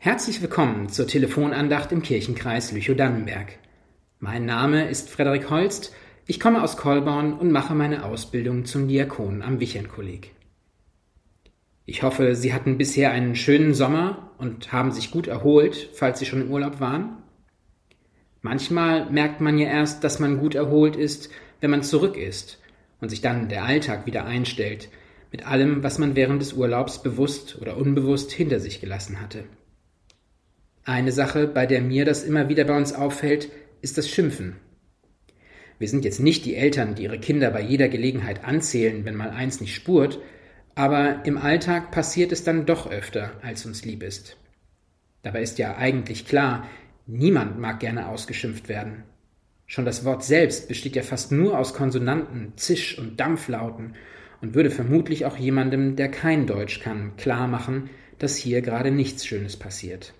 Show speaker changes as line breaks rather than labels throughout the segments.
Herzlich willkommen zur Telefonandacht im Kirchenkreis Lüchow-Dannenberg. Mein Name ist Frederik Holst, ich komme aus Kolborn und mache meine Ausbildung zum Diakon am Wichernkolleg. Ich hoffe, Sie hatten bisher einen schönen Sommer und haben sich gut erholt, falls Sie schon im Urlaub waren. Manchmal merkt man ja erst, dass man gut erholt ist, wenn man zurück ist und sich dann der Alltag wieder einstellt, mit allem, was man während des Urlaubs bewusst oder unbewusst hinter sich gelassen hatte. Eine Sache, bei der mir das immer wieder bei uns auffällt, ist das Schimpfen. Wir sind jetzt nicht die Eltern, die ihre Kinder bei jeder Gelegenheit anzählen, wenn mal eins nicht spurt, aber im Alltag passiert es dann doch öfter, als uns lieb ist. Dabei ist ja eigentlich klar, niemand mag gerne ausgeschimpft werden. Schon das Wort selbst besteht ja fast nur aus Konsonanten, Zisch- und Dampflauten und würde vermutlich auch jemandem, der kein Deutsch kann, klar machen, dass hier gerade nichts Schönes passiert.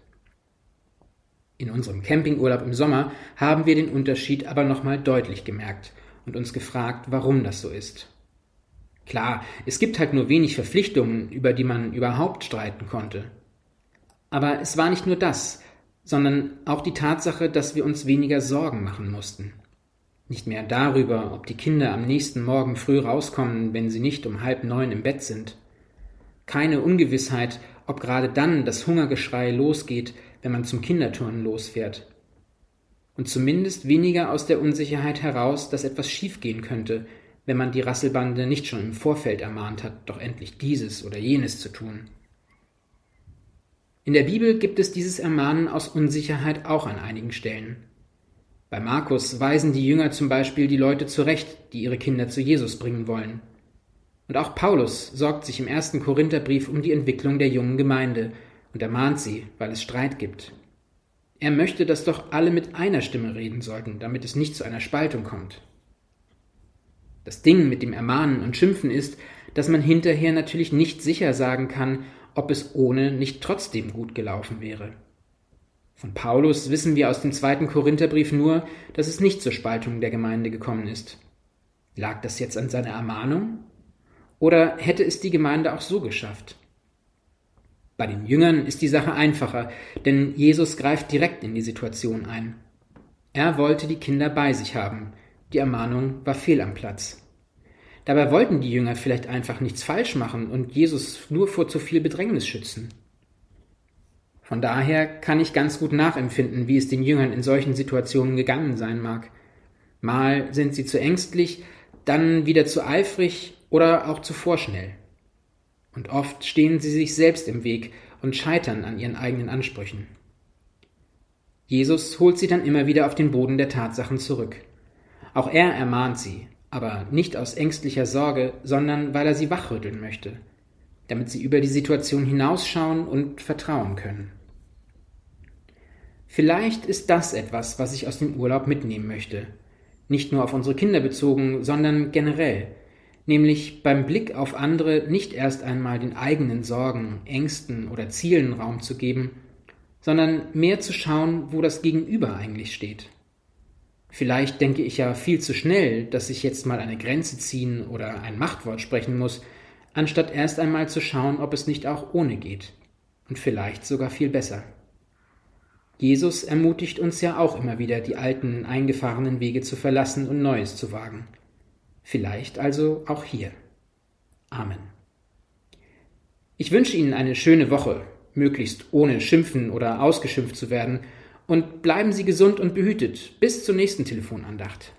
In unserem Campingurlaub im Sommer haben wir den Unterschied aber nochmal deutlich gemerkt und uns gefragt, warum das so ist. Klar, es gibt halt nur wenig Verpflichtungen, über die man überhaupt streiten konnte. Aber es war nicht nur das, sondern auch die Tatsache, dass wir uns weniger Sorgen machen mussten. Nicht mehr darüber, ob die Kinder am nächsten Morgen früh rauskommen, wenn sie nicht um halb neun im Bett sind. Keine Ungewissheit, ob gerade dann das Hungergeschrei losgeht, wenn man zum Kinderturnen losfährt. Und zumindest weniger aus der Unsicherheit heraus, dass etwas schiefgehen könnte, wenn man die Rasselbande nicht schon im Vorfeld ermahnt hat, doch endlich dieses oder jenes zu tun. In der Bibel gibt es dieses Ermahnen aus Unsicherheit auch an einigen Stellen. Bei Markus weisen die Jünger zum Beispiel die Leute zurecht, die ihre Kinder zu Jesus bringen wollen. Und auch Paulus sorgt sich im ersten Korintherbrief um die Entwicklung der jungen Gemeinde und ermahnt sie, weil es Streit gibt. Er möchte, dass doch alle mit einer Stimme reden sollten, damit es nicht zu einer Spaltung kommt. Das Ding mit dem Ermahnen und Schimpfen ist, dass man hinterher natürlich nicht sicher sagen kann, ob es ohne nicht trotzdem gut gelaufen wäre. Von Paulus wissen wir aus dem zweiten Korintherbrief nur, dass es nicht zur Spaltung der Gemeinde gekommen ist. Lag das jetzt an seiner Ermahnung? Oder hätte es die Gemeinde auch so geschafft? Bei den Jüngern ist die Sache einfacher, denn Jesus greift direkt in die Situation ein. Er wollte die Kinder bei sich haben. Die Ermahnung war fehl am Platz. Dabei wollten die Jünger vielleicht einfach nichts falsch machen und Jesus nur vor zu viel Bedrängnis schützen. Von daher kann ich ganz gut nachempfinden, wie es den Jüngern in solchen Situationen gegangen sein mag. Mal sind sie zu ängstlich, dann wieder zu eifrig oder auch zu vorschnell. Und oft stehen sie sich selbst im Weg und scheitern an ihren eigenen Ansprüchen. Jesus holt sie dann immer wieder auf den Boden der Tatsachen zurück. Auch er ermahnt sie, aber nicht aus ängstlicher Sorge, sondern weil er sie wachrütteln möchte, damit sie über die Situation hinausschauen und vertrauen können. Vielleicht ist das etwas, was ich aus dem Urlaub mitnehmen möchte. Nicht nur auf unsere Kinder bezogen, sondern generell nämlich beim Blick auf andere nicht erst einmal den eigenen Sorgen, Ängsten oder Zielen Raum zu geben, sondern mehr zu schauen, wo das Gegenüber eigentlich steht. Vielleicht denke ich ja viel zu schnell, dass ich jetzt mal eine Grenze ziehen oder ein Machtwort sprechen muss, anstatt erst einmal zu schauen, ob es nicht auch ohne geht. Und vielleicht sogar viel besser. Jesus ermutigt uns ja auch immer wieder, die alten, eingefahrenen Wege zu verlassen und Neues zu wagen. Vielleicht also auch hier. Amen. Ich wünsche Ihnen eine schöne Woche, möglichst ohne schimpfen oder ausgeschimpft zu werden, und bleiben Sie gesund und behütet bis zur nächsten Telefonandacht.